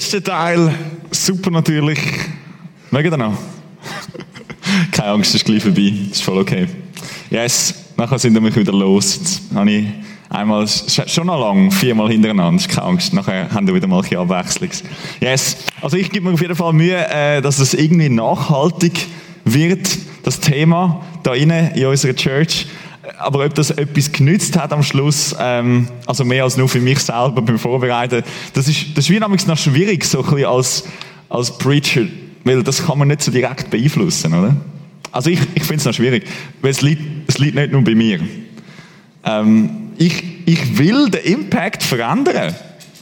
letzte Teil, super natürlich. Mögen ihr noch? Keine Angst, ist gleich vorbei. Ist voll okay. Yes, nachher sind wir wieder los. Jetzt habe ich einmal, schon noch lang, viermal hintereinander, keine Angst. Nachher haben wir wieder mal ein Abwechslung. Yes, also ich gebe mir auf jeden Fall Mühe, äh, dass es irgendwie nachhaltig wird, das Thema da innen in unserer Church. Aber ob das etwas genützt hat am Schluss, ähm, also mehr als nur für mich selber beim Vorbereiten, das ist, das ist wie noch schwierig, so ein bisschen als, als Preacher, weil das kann man nicht so direkt beeinflussen, oder? Also ich, ich finde es noch schwierig, weil es liegt, es liegt nicht nur bei mir. Ähm, ich, ich will den Impact verändern.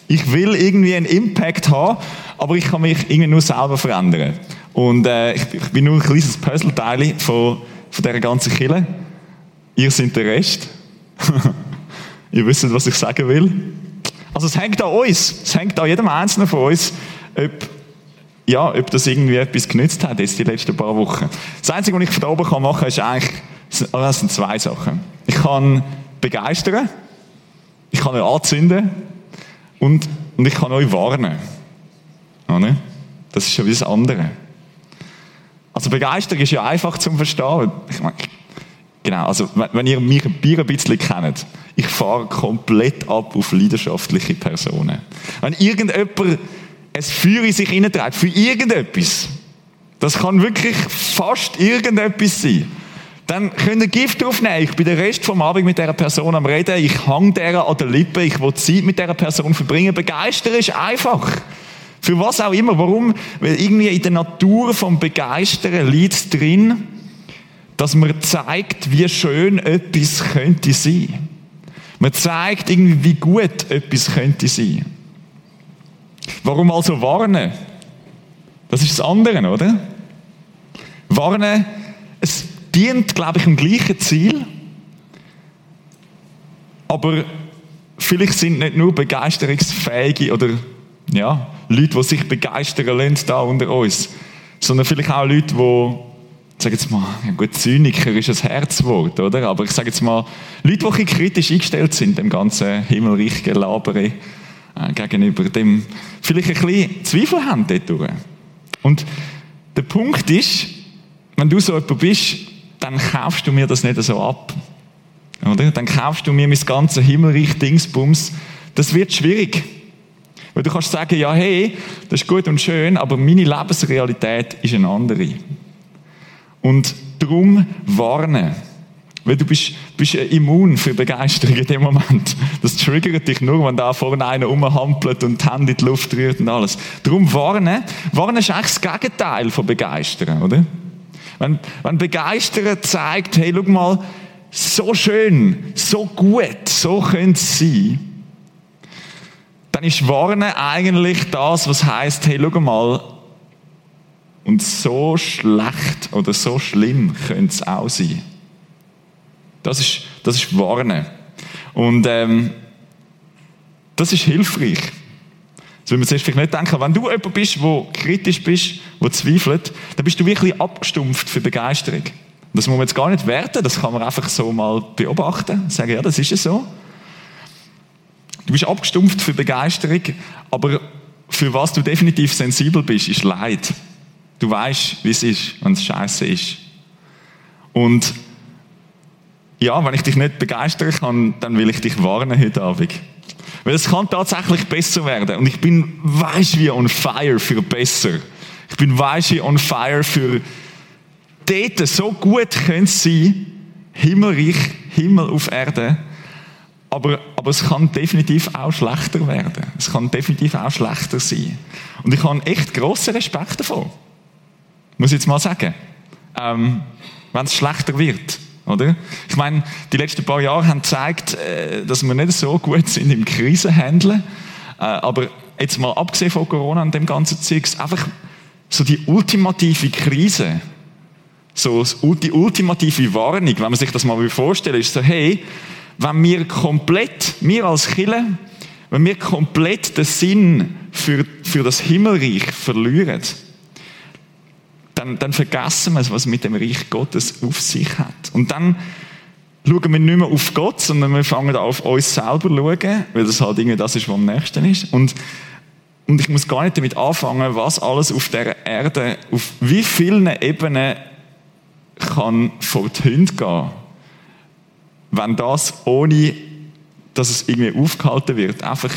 Ich will irgendwie einen Impact haben, aber ich kann mich irgendwie nur selber verändern. Und äh, ich, ich, bin nur ein kleines Puzzleteil von, von dieser ganzen Kille. Ihr seid der Rest. Ihr wisst, was ich sagen will. Also es hängt an uns. Es hängt an jedem Einzelnen von uns, ob ja, ob das irgendwie etwas genützt hat, jetzt die letzten paar Wochen. Das Einzige, was ich von oben machen kann, ist eigentlich, das sind zwei Sachen. Ich kann begeistern, ich kann euch anzünden und, und ich kann euch warnen. Das ist schon wie das andere. Also Begeisterung ist ja einfach zum Verstehen. Ich meine, genau, also wenn ihr mich ein Bier ein bisschen kennt, ich fahre komplett ab auf leidenschaftliche Personen. Wenn irgendjemand es Feuer in sich hineinträgt, für irgendetwas, das kann wirklich fast irgendetwas sein, dann könnt ihr Gift draufnehmen. Ich bin den Rest vom Abend mit dieser Person am Reden, ich hang der an der Lippe, ich will Zeit mit dieser Person verbringen. Begeistern ist einfach. Für was auch immer. Warum? Weil irgendwie in der Natur vom Begeistern liegt drin, dass man zeigt, wie schön etwas könnte sein. Man zeigt irgendwie, wie gut etwas könnte sein. Warum also warnen? Das ist das andere, oder? Warnen, es dient, glaube ich, dem gleichen Ziel. Aber vielleicht sind nicht nur begeisterungsfähige oder ja, Leute, die sich begeistern lassen, da unter uns, sondern vielleicht auch Leute, die, sag jetzt mal, ja gut, Zyniker ist ein Herzwort, oder? Aber ich sage jetzt mal, Leute, die kritisch eingestellt sind, dem ganzen himmelreich Gelabere äh, gegenüber dem vielleicht ein bisschen Zweifel haben dort. Und der Punkt ist, wenn du so jemand bist, dann kaufst du mir das nicht so ab. Oder? Dann kaufst du mir mein ganzes Himmelreich Dingsbums. Das wird schwierig. Weil du kannst sagen, ja, hey, das ist gut und schön, aber meine Lebensrealität ist eine andere. Und darum warnen. Weil du bist, bist immun für Begeisterung in dem Moment. Das triggert dich nur, wenn da vorne einer rumhampelt und die Hände in die Luft rührt und alles. Darum warnen. Warnen ist eigentlich das Gegenteil von begeistern, oder? Wenn, wenn begeistern zeigt, hey, schau mal, so schön, so gut, so könnte es sein, dann ist Warnen eigentlich das, was heißt, hey, schau mal, und so schlecht oder so schlimm könnte es auch sein. Das ist, das ist Warnen. Und ähm, das ist hilfreich. Das will man zuerst vielleicht nicht denken. Wenn du jemand bist, der kritisch bist, der zweifelt, dann bist du wirklich abgestumpft für Begeisterung. Das muss man jetzt gar nicht werten, das kann man einfach so mal beobachten. Sagen, ja, das ist es so. Du bist abgestumpft für Begeisterung, aber für was du definitiv sensibel bist, ist Leid. Du weißt, wie es ist, wenn es scheiße ist. Und ja, wenn ich dich nicht begeistern kann, dann will ich dich warnen heute Abend. Weil es kann tatsächlich besser werden. Und ich bin, weißt wie on fire für besser. Ich bin, weißt wie on fire für dort so gut können sein, Himmelreich, Himmel auf Erde. Aber, aber es kann definitiv auch schlechter werden. Es kann definitiv auch schlechter sein. Und ich habe echt grossen Respekt davon. Muss ich jetzt mal sagen. Ähm, wenn es schlechter wird. Oder? Ich meine, die letzten paar Jahre haben gezeigt, äh, dass wir nicht so gut sind im Krisenhandeln. Äh, aber jetzt mal abgesehen von Corona und dem ganzen Zeugs, einfach so die ultimative Krise, so die ultimative Warnung, wenn man sich das mal vorstellen ist so, hey, wenn wir komplett, wir als Kille, wenn wir komplett den Sinn für, für das Himmelreich verlieren, dann, dann vergessen wir, was mit dem Reich Gottes auf sich hat. Und dann schauen wir nicht mehr auf Gott, sondern wir fangen auf uns selber zu schauen, weil das halt irgendwie das ist, was am nächsten ist. Und, und ich muss gar nicht damit anfangen, was alles auf der Erde, auf wie vielen Ebenen kann vor die Hunde gehen, wenn das ohne, dass es irgendwie aufgehalten wird, einfach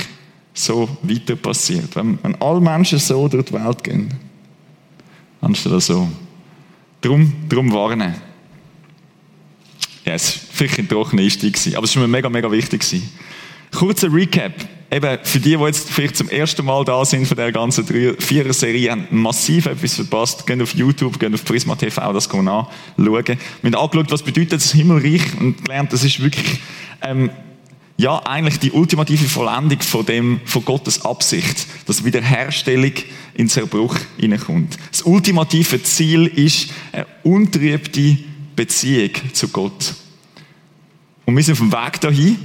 so weiter passiert. Wenn, wenn alle Menschen so durch die Welt gehen, anstelle so. Drum, drum warnen. Ja, es war vielleicht ein trockener Einstieg, aber es war mir mega, mega wichtig. Kurzer Recap eben für die, die jetzt vielleicht zum ersten Mal da sind von der ganzen Vierer-Serie, haben massiv etwas verpasst. Gehen auf YouTube, gehen auf Prisma TV, das kann man anschauen. Wir haben angeschaut, was bedeutet das Himmelreich und gelernt, das ist wirklich, ähm, ja, eigentlich die ultimative Vollendung von dem, von Gottes Absicht, dass Wiederherstellung in Zerbruch hineinkommt. Das ultimative Ziel ist eine untrübte Beziehung zu Gott. Und wir sind auf dem Weg dahin.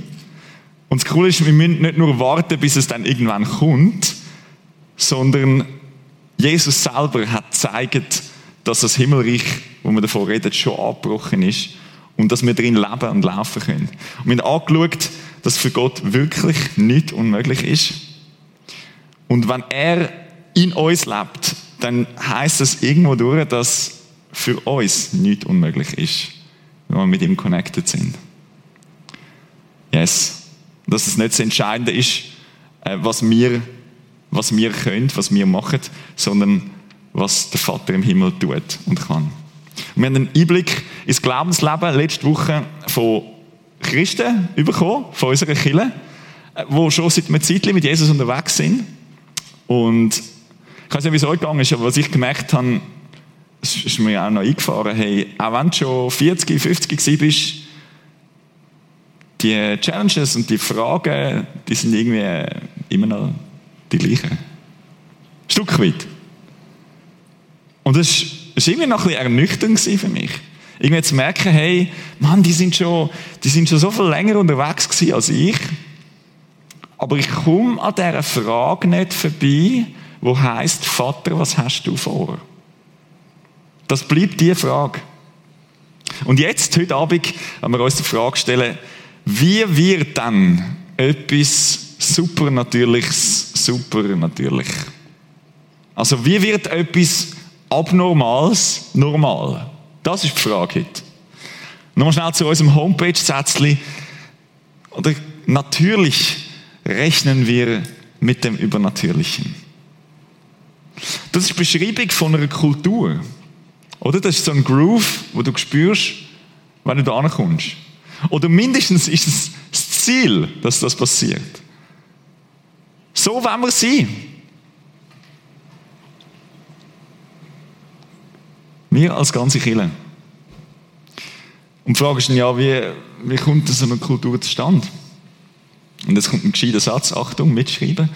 Und das Coole ist, wir müssen nicht nur warten, bis es dann irgendwann kommt, sondern Jesus selber hat gezeigt, dass das Himmelreich, wo wir davon reden, schon abgebrochen ist und dass wir drin leben und laufen können. Und wir haben angeschaut, dass für Gott wirklich nichts unmöglich ist. Und wenn er in uns lebt, dann heißt es irgendwo durch, dass für uns nichts unmöglich ist, wenn wir mit ihm connected sind. Yes dass es nicht das Entscheidende ist, äh, was wir, was wir können, was wir machen, sondern was der Vater im Himmel tut und kann. Wir haben einen Einblick ins Glaubensleben letzte Woche von Christen bekommen, von unserer Kirche, äh, die schon seit einer Zeit mit Jesus unterwegs sind. Und ich weiß nicht, wie es euch gegangen ist, aber was ich gemerkt habe, es ist mir auch noch eingefahren, hey, auch wenn du schon 40, 50 bist, die Challenges und die Fragen, die sind irgendwie immer noch die gleichen. Ein Stück weit. Und das war irgendwie noch ein bisschen ernüchternd für mich. Irgendwie zu merken, hey, Mann, die sind schon, die sind schon so viel länger unterwegs gewesen als ich. Aber ich komme an dieser Frage nicht vorbei, wo heißt Vater, was hast du vor? Das bleibt die Frage. Und jetzt, heute Abend, wenn wir uns die Frage stellen, wie wird dann etwas Supernatürliches supernatürlich? Also wie wird etwas Abnormales normal? Das ist die Frage heute. Nochmal schnell zu unserem Homepage-Sätzchen. Oder natürlich rechnen wir mit dem Übernatürlichen. Das ist die Beschreibung von einer Kultur. Oder? Das ist so ein Groove, wo du spürst, wenn du da ankommst. Oder mindestens ist es das Ziel, dass das passiert. So wollen wir sein. Wir als ganze Kirche. Und die Frage ist dann ja, wie, wie kommt so eine Kultur zustande? Und jetzt kommt ein gescheiter Satz, Achtung, mitschreiben.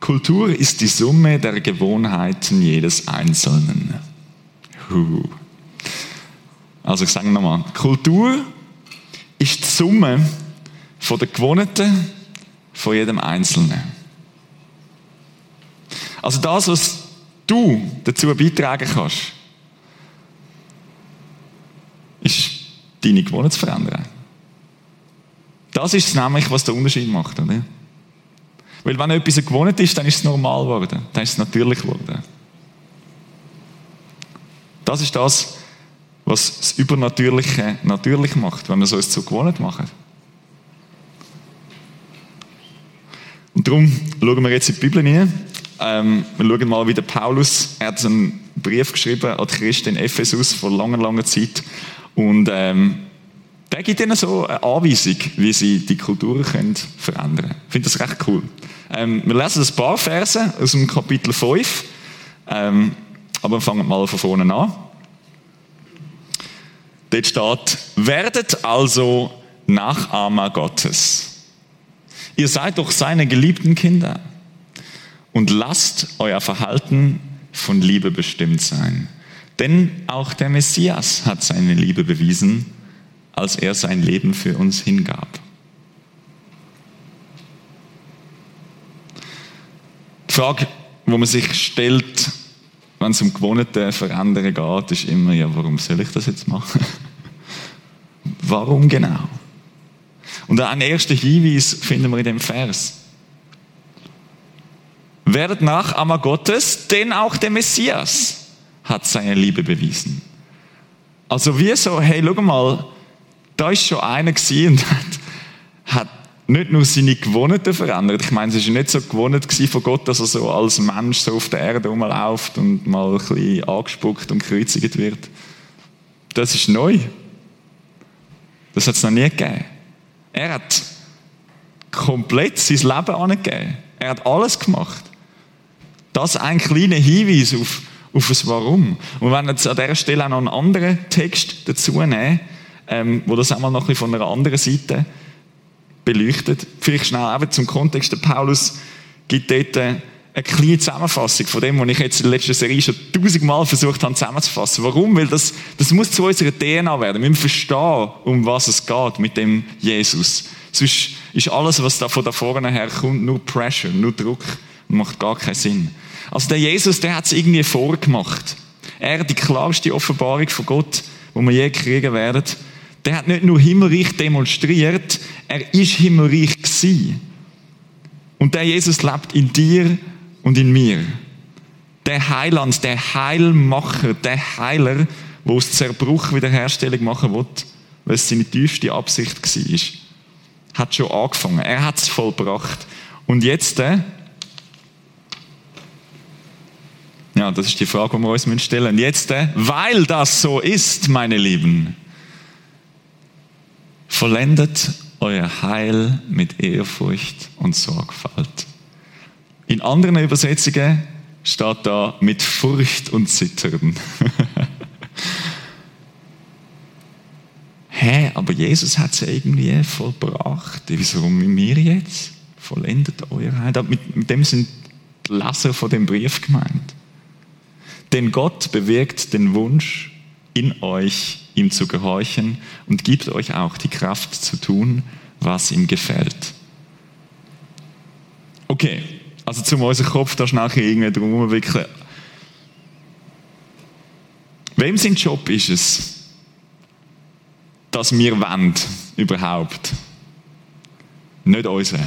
Kultur ist die Summe der Gewohnheiten jedes Einzelnen. Also ich sage nochmal, Kultur ist die Summe von der Gewohnheiten von jedem Einzelnen. Also das, was du dazu beitragen kannst, ist deine Gewohnheit zu verändern. Das ist nämlich, was der Unterschied macht. Oder? Weil wenn etwas eine Gewohnheit ist, dann ist es normal geworden. Dann ist es natürlich geworden. Das ist das, was das Übernatürliche natürlich macht, wenn wir es uns zu gewohnt machen. Und darum schauen wir jetzt in die Bibel hinein. Ähm, wir schauen mal, wie der Paulus, er hat einen Brief geschrieben an die Christen in Ephesus vor langer, langer Zeit. Und ähm, der gibt ihnen so eine Anweisung, wie sie die Kulturen können verändern können. Ich finde das recht cool. Ähm, wir lesen ein paar Verse aus dem Kapitel 5. Ähm, aber fangen mal von vorne an. Dort steht, werdet also Nachahmer Gottes. Ihr seid doch seine geliebten Kinder. Und lasst euer Verhalten von Liebe bestimmt sein. Denn auch der Messias hat seine Liebe bewiesen, als er sein Leben für uns hingab. Die Frage, wo man sich stellt, wenn es um gewohnte Verändern geht, ist immer, ja, warum soll ich das jetzt machen? warum genau? Und einen ersten Hinweis finden wir in dem Vers. werdet Nachahmer Gottes, denn auch der Messias hat seine Liebe bewiesen. Also wie so, hey, schau mal, da ist schon einer gewesen und hat, hat nicht nur seine Gewohnheiten verändert. Ich meine, es war nicht so gewohnt von Gott, dass er so als Mensch so auf der Erde rumläuft und mal ein bisschen angespuckt und gekreuzigt wird. Das ist neu. Das hat es noch nie gegeben. Er hat komplett sein Leben angegeben. Er hat alles gemacht. Das ist ein kleiner Hinweis auf, auf das Warum. Und wenn wir jetzt an dieser Stelle auch noch einen anderen Text dazu nehmen, ähm, wo das einmal noch ein bisschen von einer anderen Seite beleuchtet. Vielleicht schnell eben zum Kontext. Der Paulus gibt dort eine kleine Zusammenfassung von dem, was ich jetzt in der letzten Serie schon tausendmal versucht habe zusammenzufassen. Warum? Weil das, das muss zu unserer DNA werden. Wir müssen verstehen, um was es geht mit dem Jesus. Sonst ist alles, was da von da vorne her kommt, nur Pressure, nur Druck und macht gar keinen Sinn. Also der Jesus, der hat es irgendwie vorgemacht. Er die klarste Offenbarung von Gott, die wir je kriegen werden der hat nicht nur Himmelreich demonstriert, er ist Himmelreich gewesen. Und der Jesus lebt in dir und in mir. Der Heiland, der Heilmacher, der Heiler, wo aus Zerbruch Wiederherstellung machen will, weil es seine tiefste Absicht war, hat schon angefangen. Er hat es vollbracht. Und jetzt, äh, ja, das ist die Frage, die wir uns stellen. Jetzt, äh, weil das so ist, meine Lieben, Vollendet euer Heil mit Ehrfurcht und Sorgfalt. In anderen Übersetzungen steht da mit Furcht und Zittern. Hä, aber Jesus hat es irgendwie vollbracht. Wieso mit mir jetzt? Vollendet euer Heil. Mit, mit dem sind die Leser von dem Brief gemeint. Denn Gott bewirkt den Wunsch in euch, ihm zu gehorchen und gibt euch auch die Kraft zu tun, was ihm gefällt. Okay, also zum unseren Kopf da schnell irgendwie drum wickeln. Wem sein Job ist es, dass wir wollen, überhaupt? Nicht unsere.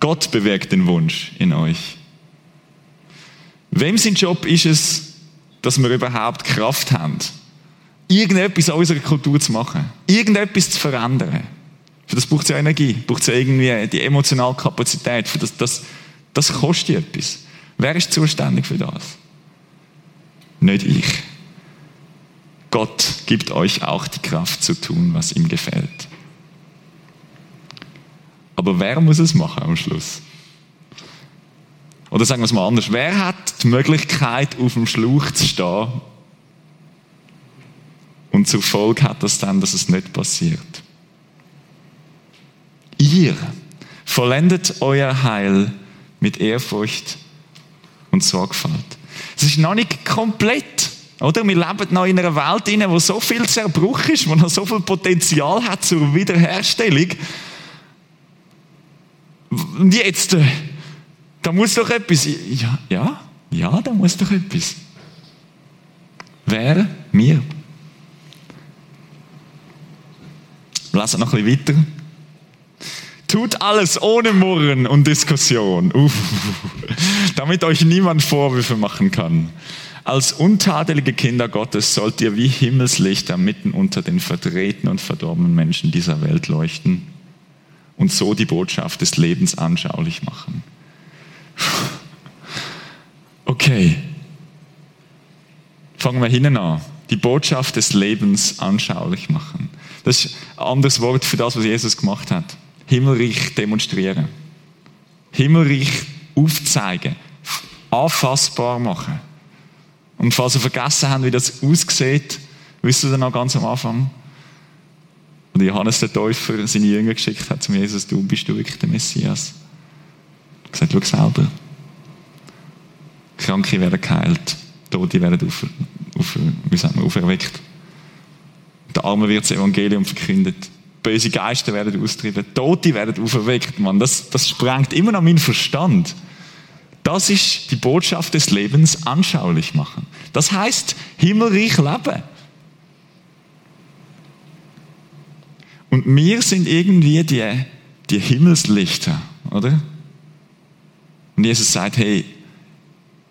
Gott bewirkt den Wunsch in euch. Wem sein Job ist es, dass wir überhaupt Kraft haben, irgendetwas an unserer Kultur zu machen, irgendetwas zu verändern. Für das braucht es ja Energie, braucht es ja irgendwie die emotionale Kapazität. Für das, das, das kostet etwas. Wer ist zuständig für das? Nicht ich. Gott gibt euch auch die Kraft zu tun, was ihm gefällt. Aber wer muss es machen am Schluss? Oder sagen wir es mal anders. Wer hat die Möglichkeit, auf dem Schlauch zu stehen und zur Folge hat das dann, dass es nicht passiert? Ihr vollendet euer Heil mit Ehrfurcht und Sorgfalt. Es ist noch nicht komplett. Oder? Wir leben noch in einer Welt, in wo so viel Zerbruch ist, wo noch so viel Potenzial hat zur Wiederherstellung. Und jetzt, da muss doch etwas. Ja, ja, ja, da muss doch etwas. Wer? Mir. Wir noch ein bisschen weiter. Tut alles ohne Murren und Diskussion, Uff. damit euch niemand Vorwürfe machen kann. Als untadelige Kinder Gottes sollt ihr wie Himmelslichter mitten unter den verdrehten und verdorbenen Menschen dieser Welt leuchten und so die Botschaft des Lebens anschaulich machen. Okay. Fangen wir hinten an. Die Botschaft des Lebens anschaulich machen. Das ist ein anderes Wort für das, was Jesus gemacht hat. Himmelreich demonstrieren. Himmelreich aufzeigen. Anfassbar machen. Und falls ihr vergessen habt, wie das aussieht, wisst ihr dann noch ganz am Anfang? Und Johannes der Täufer seine Jünger geschickt hat zum Jesus, du bist du wirklich der Messias. Gesagt, schau selber. Kranke werden geheilt, Tote werden auf, auf, wie sagt man, auferweckt. Der Arme wird das Evangelium verkündet. Böse Geister werden austrieben, Tote werden auferweckt. Mann, das, das sprengt immer noch meinen Verstand. Das ist die Botschaft des Lebens anschaulich machen. Das heißt himmelreich leben. Und wir sind irgendwie die, die Himmelslichter, oder? Und Jesus sagt, hey,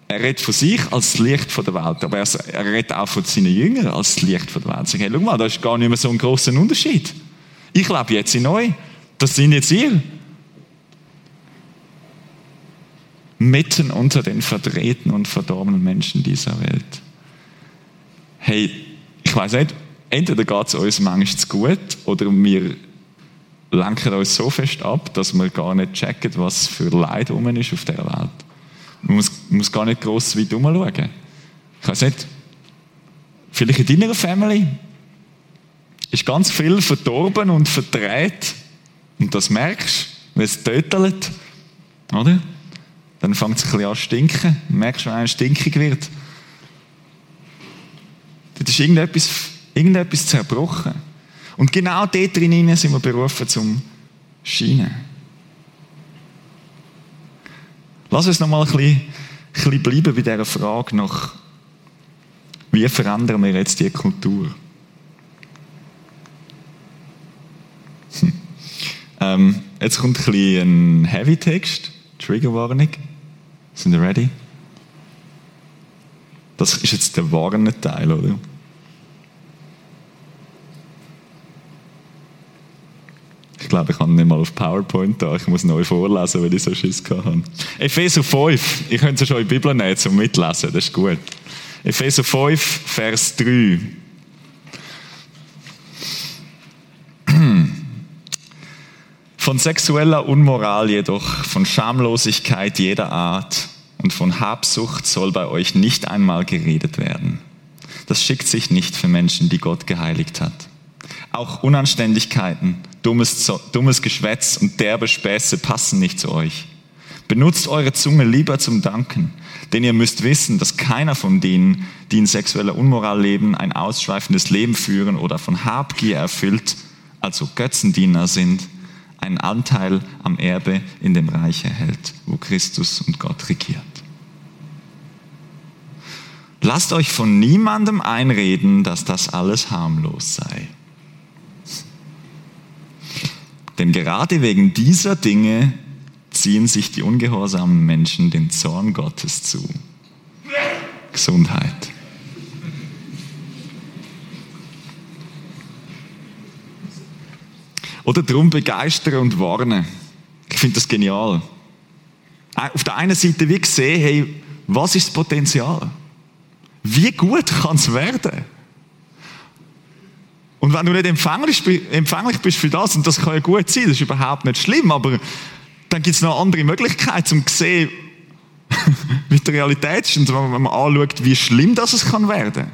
er redet von sich als das Licht der Welt, aber er redet auch von seinen Jüngern als das Licht der Welt. Sagt, hey, schau mal, da ist gar nicht mehr so ein großer Unterschied. Ich lebe jetzt in euch. Das sind jetzt ihr. Mitten unter den verdrehten und verdorbenen Menschen dieser Welt. Hey, ich weiß nicht, entweder geht es uns manchmal zu gut oder wir lenken uns so fest ab, dass wir gar nicht checken, was für Leid rum ist auf der Welt. Man muss, muss gar nicht gross weit umschauen. Ich weiß nicht, vielleicht in deiner Family ist ganz viel verdorben und verdreht und das merkst wenn es tötelt, oder? Dann fängt es ein bisschen an zu stinken. Du merkst, wenn einer stinkig wird. Dort ist irgendetwas, irgendetwas zerbrochen. Und genau dort drin sind wir berufen zum Scheinen. Lass uns noch mal ein bisschen, ein bisschen bleiben bei dieser Frage nach, wie verändern wir jetzt die Kultur? Hm. Ähm, jetzt kommt ein bisschen ein Heavy-Text, Trigger-Warnung. Sind ihr ready? Das ist jetzt der warnende Teil, oder? Ich glaube, ich kann nicht mal auf PowerPoint da. Ich muss neu vorlesen, weil ich so Schiss hatte. Epheser 5. Ich könnte es schon in die Bibel nehmen, zum Mitlesen. Das ist gut. Epheser 5, Vers 3. Von sexueller Unmoral jedoch, von Schamlosigkeit jeder Art und von Habsucht soll bei euch nicht einmal geredet werden. Das schickt sich nicht für Menschen, die Gott geheiligt hat. Auch Unanständigkeiten, dummes, dummes Geschwätz und derbe Späße passen nicht zu euch. Benutzt eure Zunge lieber zum Danken, denn ihr müsst wissen, dass keiner von denen, die in sexueller Unmoral leben, ein ausschweifendes Leben führen oder von Habgier erfüllt, also Götzendiener sind, einen Anteil am Erbe in dem Reich erhält, wo Christus und Gott regiert. Lasst euch von niemandem einreden, dass das alles harmlos sei. Denn gerade wegen dieser Dinge ziehen sich die ungehorsamen Menschen den Zorn Gottes zu. Gesundheit. Oder drum begeistern und warnen. Ich finde das genial. Auf der einen Seite wie gesehen, hey, was ist das Potenzial? Wie gut kann es werden? Und wenn du nicht empfänglich, empfänglich bist für das, und das kann ja gut sein, das ist überhaupt nicht schlimm, aber dann gibt es noch andere Möglichkeiten, um zu sehen, wie die Realität ist und wenn man anschaut, wie schlimm das es kann werden.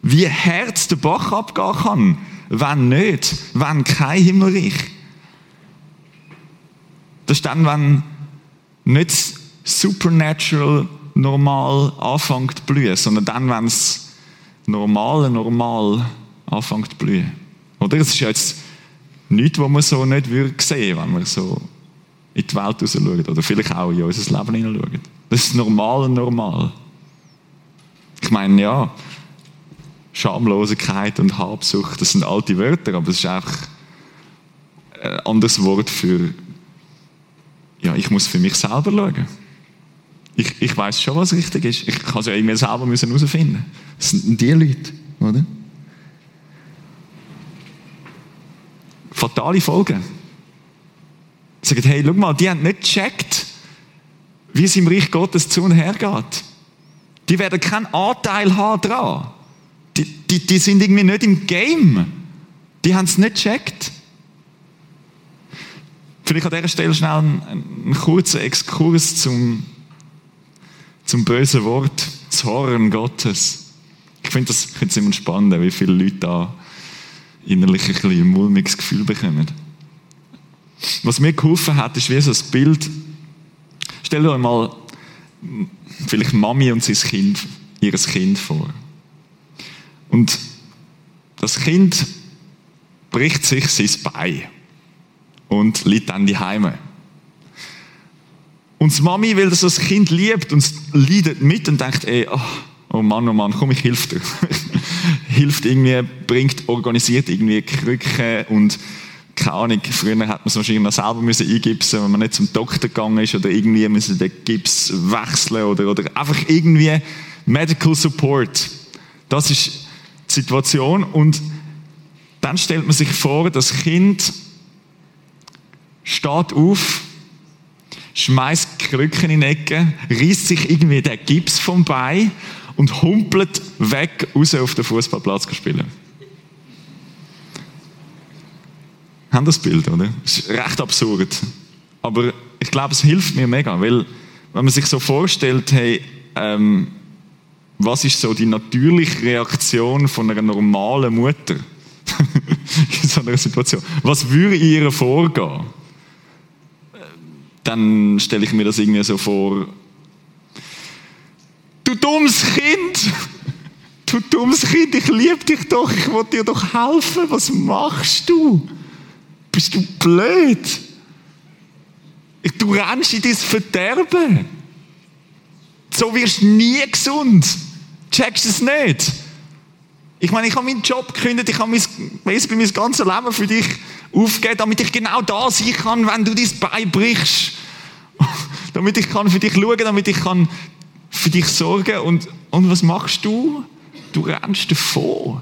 Wie Herz der Bach abgehen kann, wenn nicht, wenn kein Himmelreich. Das ist dann, wenn nicht supernatural normal anfängt zu blühen, sondern dann, wenn es normale normal anfängt zu blühen. Oder? Es ist jetzt nichts, was man so nicht würde sehen, wenn man so in die Welt raus schaut. Oder vielleicht auch in unser Leben hinein Das ist normal und normal. Ich meine, ja, Schamlosigkeit und Habsucht, das sind alte Wörter, aber es ist einfach ein anderes Wort für, ja, ich muss für mich selber schauen. Ich, ich weiß schon, was richtig ist. Ich kann es ja irgendwie selber herausfinden. Das sind die Leute, oder? Fatale Folgen. Sagen, hey, schau mal, die haben nicht gecheckt, wie es im Reich Gottes zu und her geht. Die werden keinen Anteil haben daran. Die, die, die sind irgendwie nicht im Game. Die haben es nicht gecheckt. Vielleicht an dieser Stelle schnell einen, kurzen Exkurs zum, zum bösen Wort Zorn Gottes. Ich finde das, ich immer spannend, wie viele Leute da innerlich ein bisschen ein mulmiges Gefühl bekommen. Was mir geholfen hat, ist wie so ein Bild. Stell euch mal vielleicht Mami und sein Kind, ihr Kind vor. Und das Kind bricht sich sein Bein und liegt dann die Heime. Und die Mami, weil das das Kind liebt und leidet mit und denkt, ey, oh, oh Mann, oh Mann, komm, ich helfe dir. hilft irgendwie, bringt, organisiert irgendwie Krücken und keine Ahnung, früher hat man es wahrscheinlich noch selber müssen eingipsen, wenn man nicht zum Doktor gegangen ist oder irgendwie müssen den Gips wechseln oder, oder einfach irgendwie Medical Support. Das ist die Situation und dann stellt man sich vor, das Kind steht auf, schmeißt Krücken in die Ecke, reißt sich irgendwie den Gips vom Bein und humpelt weg raus auf den Fußballplatz spielen. Haben das Bild, oder? Das ist recht absurd. Aber ich glaube, es hilft mir mega, weil wenn man sich so vorstellt, hey, ähm, was ist so die natürliche Reaktion von einer normalen Mutter in so einer Situation? Was würde ihr vorgehen? Dann stelle ich mir das irgendwie so vor, du dummes Kind! Du dummes Kind, ich liebe dich doch, ich will dir doch helfen, was machst du? Bist du blöd? Du rennst in dein Verderben. So wirst du nie gesund. Checkst du es nicht? Ich meine, ich habe meinen Job gekündigt, ich habe mein, mein, ganzes Leben für dich aufgegeben, damit ich genau da sein kann, wenn du dein Bein brichst. damit ich kann für dich schauen, damit ich kann für dich sorgen. Und, und was machst du? Du rennst davon.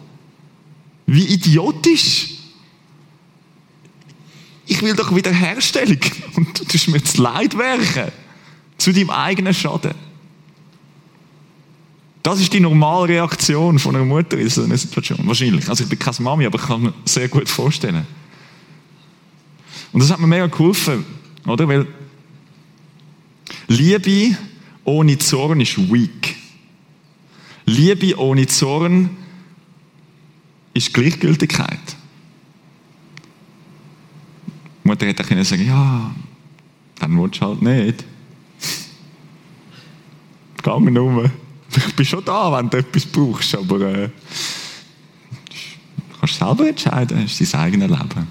Wie idiotisch. Ich will doch Wiederherstellung. Und du tust mir das Leid werken. Zu deinem eigenen Schaden. Das ist die normale Reaktion von einer Mutter in so einer Situation. Wahrscheinlich. Also ich bin keine Mami, aber ich kann mir sehr gut vorstellen. Und das hat mir mega geholfen, oder? Weil Liebe ohne Zorn ist weak. Liebe ohne Zorn ist Gleichgültigkeit. Die Mutter hätte auch sagen ja, dann willst du halt nicht. Geh mir um ich bin schon da, wenn du etwas brauchst, aber äh, kannst selber entscheiden, das ist dein eigenes Leben.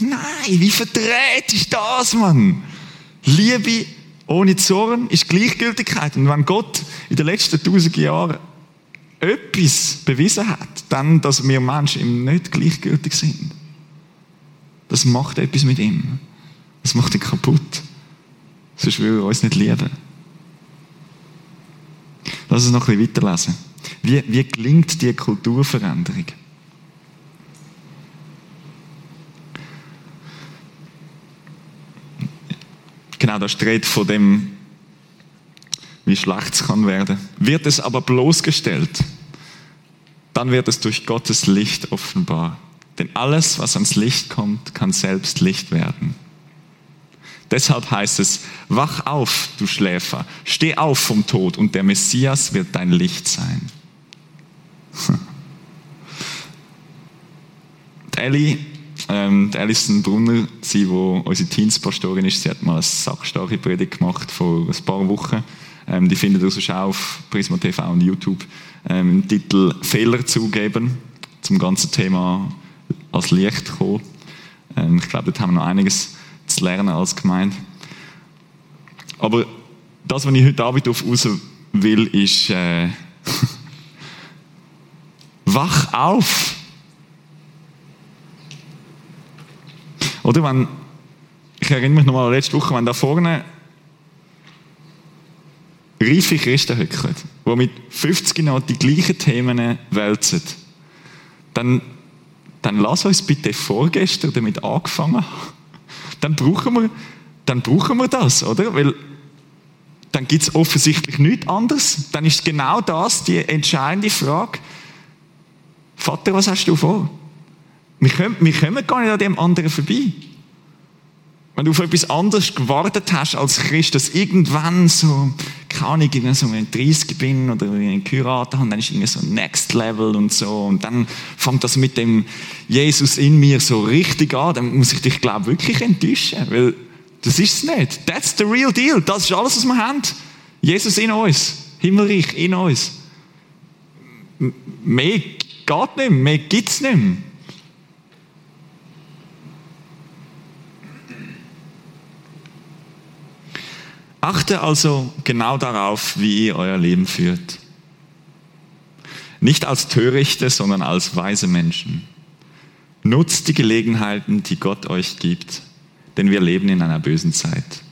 Nein, wie verdreht ist das, Mann? Liebe ohne Zorn ist Gleichgültigkeit. Und wenn Gott in den letzten tausend Jahren etwas bewiesen hat, dann, dass wir Menschen ihm nicht gleichgültig sind. Das macht etwas mit ihm. Das macht ihn kaputt. Sonst würde er uns nicht lieben. Lass uns noch ein bisschen weiterlesen. Wie, wie gelingt die Kulturveränderung? Genau, da steht von dem, wie schlecht es kann werden. Wird es aber bloßgestellt, dann wird es durch Gottes Licht offenbar. Denn alles, was ans Licht kommt, kann selbst Licht werden. Deshalb heißt es, wach auf, du Schläfer, steh auf vom Tod und der Messias wird dein Licht sein. Ellie, ähm, die Alison Brunner, sie, wo unsere Teenspastorin ist, sie hat mal eine sackstarke Predigt gemacht vor ein paar Wochen. Ähm, die findet ihr sonst auch auf Prisma TV und YouTube. Ähm, im Titel Fehler zugeben, zum ganzen Thema als Licht kommen. Ähm, ich glaube, dort haben wir noch einiges zu lernen als Gemeinde. Aber das, was ich heute Abend auf raus will, ist, äh, wach auf! Oder wenn, ich erinnere mich nochmal an letzte Woche, wenn da vorne reife Christen hücken, die mit 50 noch die gleichen Themen wälzen, dann, dann lass uns bitte vorgestern damit angefangen haben dann brauchen wir, dann brauchen wir das, oder? Weil dann gibt es offensichtlich nichts anderes. Dann ist genau das die entscheidende Frage. Vater, was hast du vor? Wir kommen, wir kommen gar nicht an dem anderen vorbei. Wenn du auf etwas anderes gewartet hast als Christ, dass irgendwann so, keine Ahnung, so wenn ich 30 bin oder wenn ich geheiratet habe, dann ist irgendwie so Next Level und so und dann fängt das mit dem Jesus in mir so richtig an, dann muss ich dich, glaube wirklich enttäuschen, weil das ist es nicht. That's the real deal. Das ist alles, was wir haben. Jesus in uns. Himmelreich in uns. Mehr geht nicht mehr, mehr gibt es nicht mehr. Achte also genau darauf, wie ihr euer Leben führt. Nicht als Törichte, sondern als weise Menschen. Nutzt die Gelegenheiten, die Gott euch gibt, denn wir leben in einer bösen Zeit.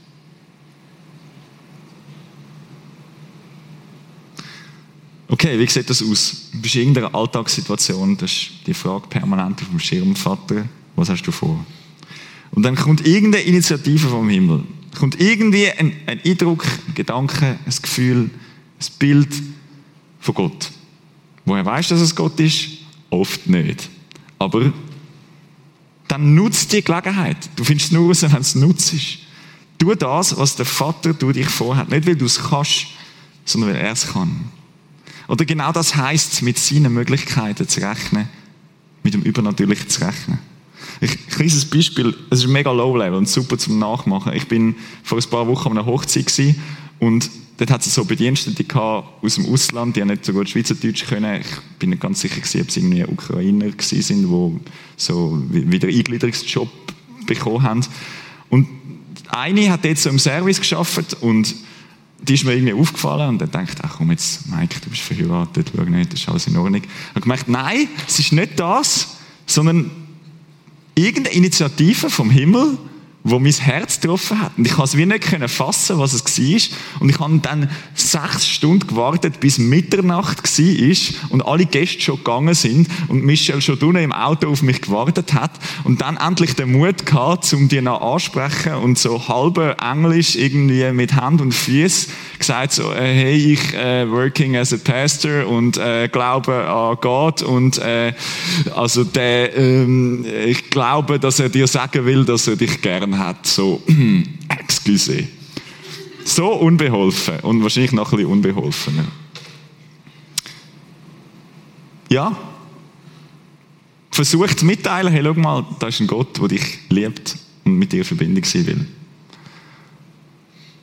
Okay, wie sieht das aus? Du bist in irgendeiner Alltagssituation, das ist die Frage permanent auf dem Schirm, Vater, was hast du vor? Und dann kommt irgendeine Initiative vom Himmel. Kommt irgendwie ein, ein Eindruck, ein Gedanke, ein Gefühl, ein Bild von Gott. Woher weißt du, dass es Gott ist? Oft nicht. Aber dann nutzt die Gelegenheit. Du findest es nur raus, wenn es nutzt. Tu das, was der Vater du dich vorhat. Nicht, weil du es kannst, sondern weil er es kann. Oder genau das heißt, mit seinen Möglichkeiten zu rechnen, mit dem Übernatürlichen zu rechnen. Ich, ein kleines Beispiel, es ist mega low level und super zum Nachmachen. Ich bin vor ein paar Wochen an einer Hochzeit gewesen und dort hat es so Bedienstete aus dem Ausland, die nicht so gut Schweizerdeutsch können. Ich bin nicht ganz sicher gewesen, ob es irgendwie Ukrainer gewesen sind, die so wieder Eingliederungsjob bekommen haben. Und eine hat jetzt so im Service geschafft und die ist mir irgendwie aufgefallen und dann dachte ach komm jetzt, Mike, du bist verheiratet, schau nicht, das ist alles in Ordnung. Habe gemerkt, nein, es ist nicht das, sondern irgendeine Initiative vom Himmel, wo mein Herz getroffen hat. Und ich konnte es wie nicht fassen, was es war. Und ich habe dann sechs Stunden gewartet, bis Mitternacht war und alle Gäste schon gegangen sind und Michel schon drinnen im Auto auf mich gewartet hat und dann endlich den Mut gehabt, um die noch ansprechen und so halbe Englisch irgendwie mit Hand und Füßen gesagt so, äh, hey, ich äh, working as a pastor und äh, glaube an Gott und äh, also der, ähm, ich glaube, dass er dir sagen will, dass er dich gern hat. So, excuse. So unbeholfen und wahrscheinlich noch ein bisschen unbeholfener. Ja, versucht zu mitteilen, hey, schau mal, da ist ein Gott, der dich liebt und mit dir in Verbindung sein will.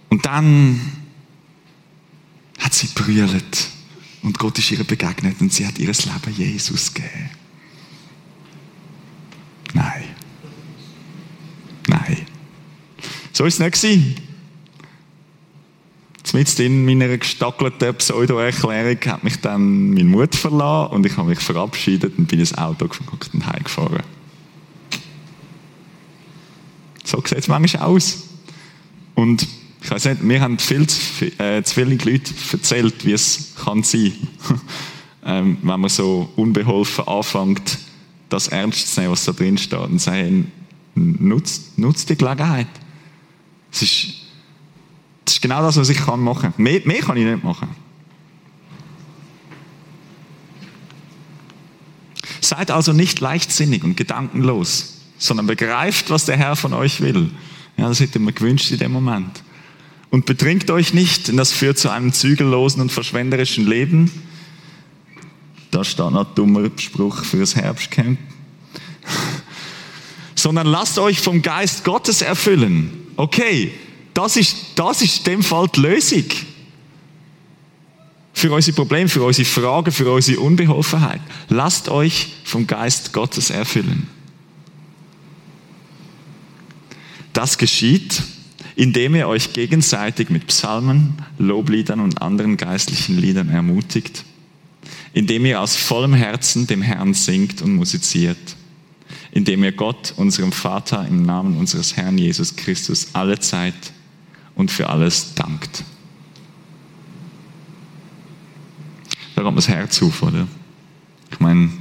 Und dann hat sie brüllt und Gott ist ihr begegnet und sie hat ihr Leben Jesus gegeben. Nein. Nein. So ist es nicht gewesen. Mit in meiner gestackelten Pseudo-Erklärung hat mich dann mein Mut verlassen und ich habe mich verabschiedet und bin ins Auto geguckt und heimgefahren. So sieht es manchmal aus. Und ich weiß nicht, mir haben viel zu, äh, zu viele Leute erzählt, wie es kann sein ähm, wenn man so unbeholfen anfängt, das ernst zu nehmen, was da drin steht und sagen, nutzt, nutzt die Gelegenheit. Es ist, das ist genau das, was ich kann machen kann. Mehr, mehr kann ich nicht machen. Seid also nicht leichtsinnig und gedankenlos, sondern begreift, was der Herr von euch will. Ja, das hätte man gewünscht in dem Moment. Und betrinkt euch nicht, denn das führt zu einem zügellosen und verschwenderischen Leben. Da steht noch ein dummer Spruch für das Herbstcamp. Sondern lasst euch vom Geist Gottes erfüllen. Okay, das ist, das ist in dem Fall die Lösung. Für unsere Probleme, für unsere Fragen, für unsere Unbeholfenheit. Lasst euch vom Geist Gottes erfüllen. Das geschieht, indem ihr euch gegenseitig mit Psalmen, Lobliedern und anderen geistlichen Liedern ermutigt, indem ihr aus vollem Herzen dem Herrn singt und musiziert, indem ihr Gott, unserem Vater, im Namen unseres Herrn Jesus Christus alle Zeit und für alles dankt. Da kommt das Herz auf, oder? Ich meine,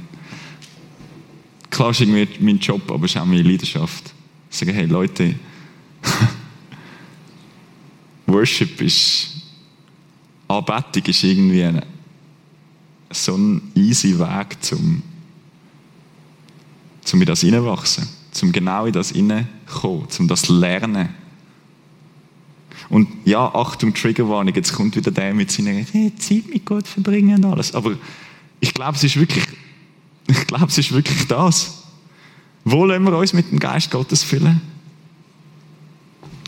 klar ist irgendwie mein Job, aber es ist auch meine Leidenschaft. Ich sage, hey Leute, Worship ist, Anbetung ist irgendwie so ein easy Weg, zum, zum in das hineinwachsen, zum genau in das hineinkommen, zum das lernen. Und ja, Achtung, Triggerwarnung, jetzt kommt wieder der mit seiner hey, Zeit mit Gott verbringen und alles. Aber ich glaube, es ist wirklich, ich glaube, es ist wirklich das. Wo wollen wir uns mit dem Geist Gottes füllen?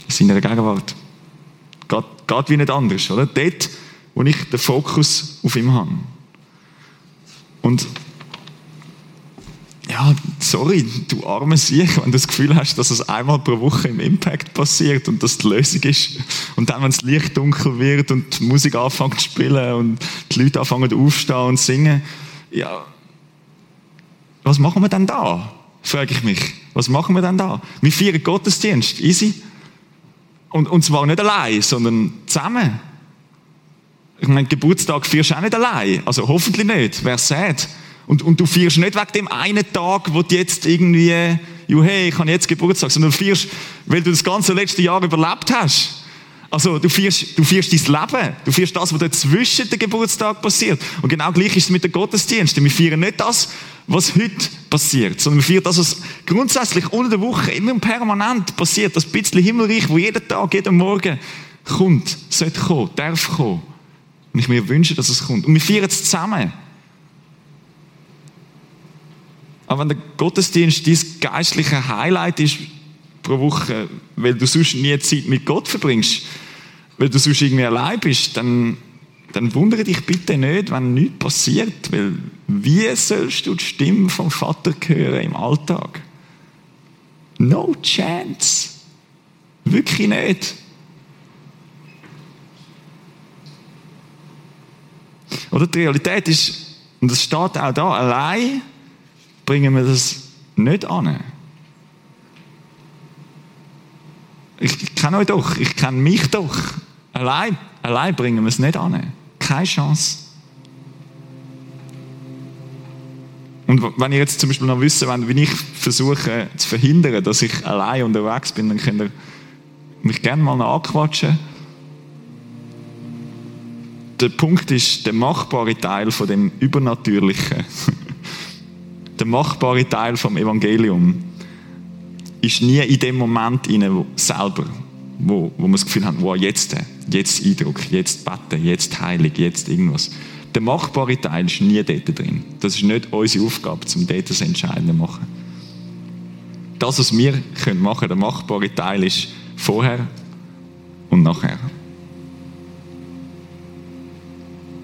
In seiner Gegenwart. Geht, geht wie nicht anders, oder? Dort, wo ich den Fokus auf ihm habe. Und ja, sorry, du arme Sieg, wenn du das Gefühl hast, dass es einmal pro Woche im Impact passiert und das die Lösung ist. Und dann, wenn das Licht dunkel wird und die Musik anfängt zu spielen und die Leute anfangen aufzustehen und singen, ja, was machen wir denn da? frage ich mich. Was machen wir denn da? Wir feiern Gottesdienst, easy. Und, und zwar nicht allein, sondern zusammen. Ich meine, Geburtstag feierst du auch nicht allein. Also hoffentlich nicht. Wer sagt? Und, und du feierst nicht wegen dem einen Tag, wo du jetzt irgendwie, jo hey, ich habe jetzt Geburtstag, sondern du feierst, weil du das ganze letzte Jahr überlebt hast. Also du feierst, du feierst dein Leben. Du feierst das, was da zwischen den Geburtstag passiert. Und genau gleich ist es mit den Gottesdiensten. Wir feiern nicht das, was heute passiert, sondern wir feiern das, was grundsätzlich unter der Woche immer permanent passiert. Das bisschen Himmelreich, wo jeden Tag, jeden Morgen kommt, sollte kommen, darf kommen. Und ich mir wünsche, dass es kommt. Und wir feiern es zusammen. Aber wenn der Gottesdienst dein geistliche Highlight ist pro Woche, weil du sonst nie Zeit mit Gott verbringst, weil du sonst irgendwie allein bist, dann, dann wundere dich bitte nicht, wenn nichts passiert, weil wie sollst du die Stimme vom Vater hören im Alltag? No chance. Wirklich nicht. Oder die Realität ist, und das steht auch da, allein bringen wir das nicht an. Ich kenne euch doch, ich kenne mich doch. Allein, allein bringen wir es nicht an. Keine Chance. Und wenn ihr jetzt zum Beispiel noch wissen wollt, wie ich versuche zu verhindern, dass ich allein unterwegs bin, dann könnt ihr mich gerne mal noch anquatschen. Der Punkt ist, der machbare Teil von dem Übernatürlichen, der machbare Teil vom Evangelium, ist nie in dem Moment wo, selber, wo, wo man das Gefühl hat, wow, jetzt, jetzt Eindruck, jetzt beten, jetzt heilig, jetzt irgendwas. Der machbare Teil ist nie dort drin. Das ist nicht unsere Aufgabe, zum dort das Entscheidende machen. Das, was wir können machen, der machbare Teil ist vorher und nachher.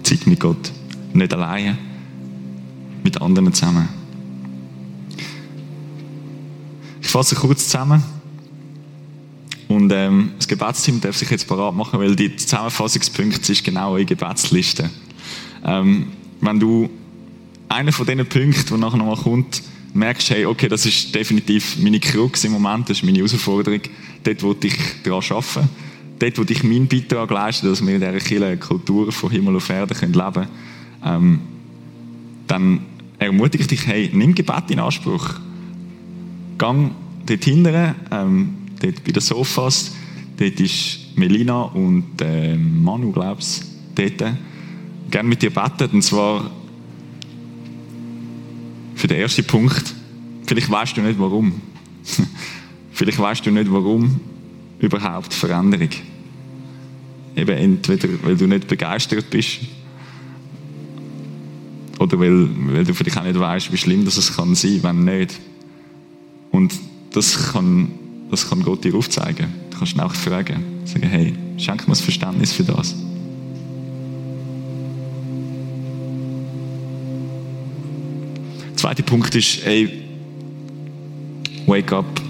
Zeit mit Gott. Nicht alleine, mit anderen zusammen. Ich fasse kurz zusammen. Und ähm, das Gebetsteam darf sich jetzt parat machen, weil die Zusammenfassungspunkte ist genau eure Gebetsliste. Ähm, wenn du einen von diesen Punkten, der nachher nochmal kommt, merkst, hey, okay, das ist definitiv meine Krux im Moment, das ist meine Herausforderung, dort wo ich daran arbeiten. Dort, wo ich meinen Beitrag leiste, dass wir in dieser Kirche Kultur von Himmel auf Erde leben können, ähm, dann ermutige ich dich, hey, nimm Gebet in Anspruch gang dort hinten, ähm, dort bei den Sofas, dort ist Melina und äh, Manu, glaube ich, dort. Gerne mit dir beten, und zwar für den ersten Punkt. Vielleicht weißt du nicht, warum. Vielleicht weißt du nicht, warum überhaupt Veränderung. Eben entweder, weil du nicht begeistert bist, oder weil, weil du vielleicht auch nicht weißt, wie schlimm das kann sein, wenn nicht. Und das kann, das kann Gott dir aufzeigen. Du kannst ihn auch fragen. Sagen, hey, schenk mir das Verständnis für das. Der zweite Punkt ist, ey, wake up.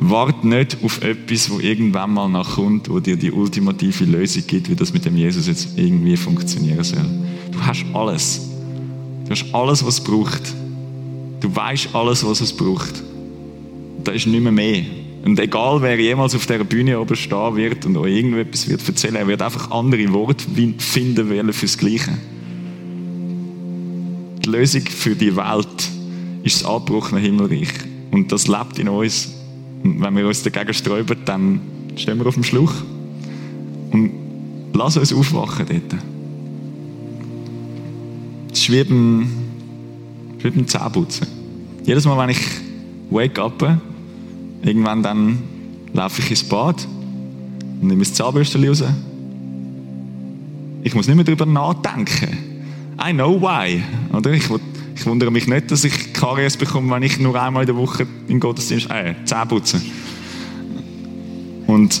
Wart nicht auf etwas, wo irgendwann mal nachkommt, wo dir die ultimative Lösung gibt, wie das mit dem Jesus jetzt irgendwie funktionieren soll. Du hast alles. Du hast alles, was es braucht. Du weißt alles, was es braucht. Da ist nicht mehr mehr. Und egal, wer jemals auf dieser Bühne oben stehen wird und euch irgendetwas wird erzählen, er wird einfach andere Worte finden wollen fürs Gleiche. Die Lösung für die Welt ist das abgebrochene Himmelreich. Und das lebt in uns. Und wenn wir uns dagegen sträuben, dann stehen wir auf dem Schluch. Und lass uns aufwachen dort. Es ist wie beim wie beim Zähneputzen. Jedes Mal, wenn ich wake up, irgendwann dann laufe ich ins Bad und nehme das Zahnbürstchen raus. Ich muss nicht mehr darüber nachdenken. I know why. Oder? Ich, ich wundere mich nicht, dass ich Karies bekomme, wenn ich nur einmal in der Woche im Gottesdienst äh, Zähne putze. Und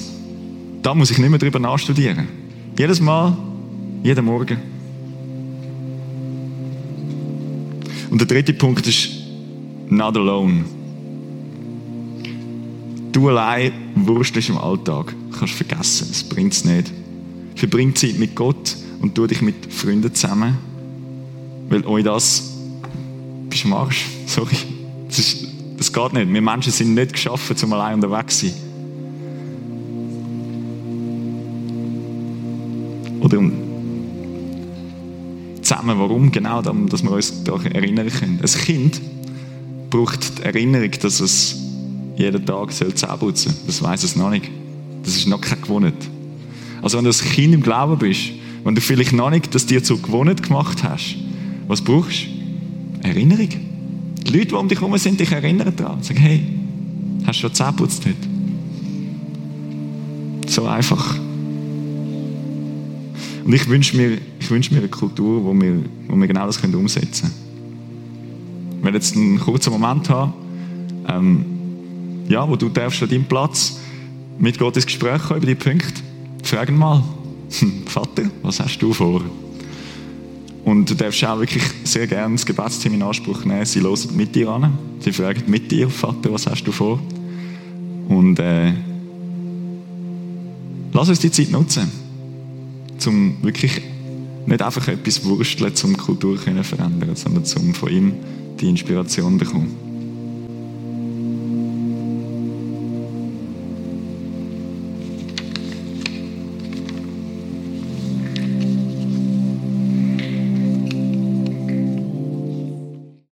da muss ich nicht mehr darüber nachstudieren. Jedes Mal, jeden Morgen. Und der dritte Punkt ist not alone. Du allein wurstelst im Alltag. Kannst vergessen, es bringt es nicht. Verbring Zeit mit Gott und tu dich mit Freunden zusammen. Weil euch das bist du am Arsch. Sorry. Das, ist, das geht nicht. Wir Menschen sind nicht geschaffen, zum allein unterwegs zu sein. Oder zusammen, warum? Genau, dass wir uns daran erinnern können. Ein Kind braucht die Erinnerung, dass es jeden Tag Zähne putzen soll. Das weiß es noch nicht. Das ist noch keine Gewohnheit. Also wenn du ein Kind im Glauben bist, wenn du vielleicht noch nicht das dir zur Gewohnheit gemacht hast, was brauchst du? Erinnerung. Die Leute, die um dich herum sind, dich erinnern daran. Sagen, hey, hast du schon Zähne putzt heute? So einfach. Und ich wünsche mir, ich wünsche mir eine Kultur, wo wir, wo wir genau das können umsetzen können. Werde jetzt einen kurzen Moment haben, ähm, ja, wo du darfst an deinem Platz mit Gott ins Gespräch kommen über die Punkte. Frag ihn mal, Vater, was hast du vor? Und du darfst auch wirklich sehr gerne das Gebetsteam in Anspruch nehmen. Sie hören mit dir an. Sie fragen mit dir, Vater, was hast du vor? Und äh, lass uns die Zeit nutzen, um wirklich nicht einfach etwas wursteln, um die Kultur zu verändern, sondern um von ihm die Inspiration zu bekommen.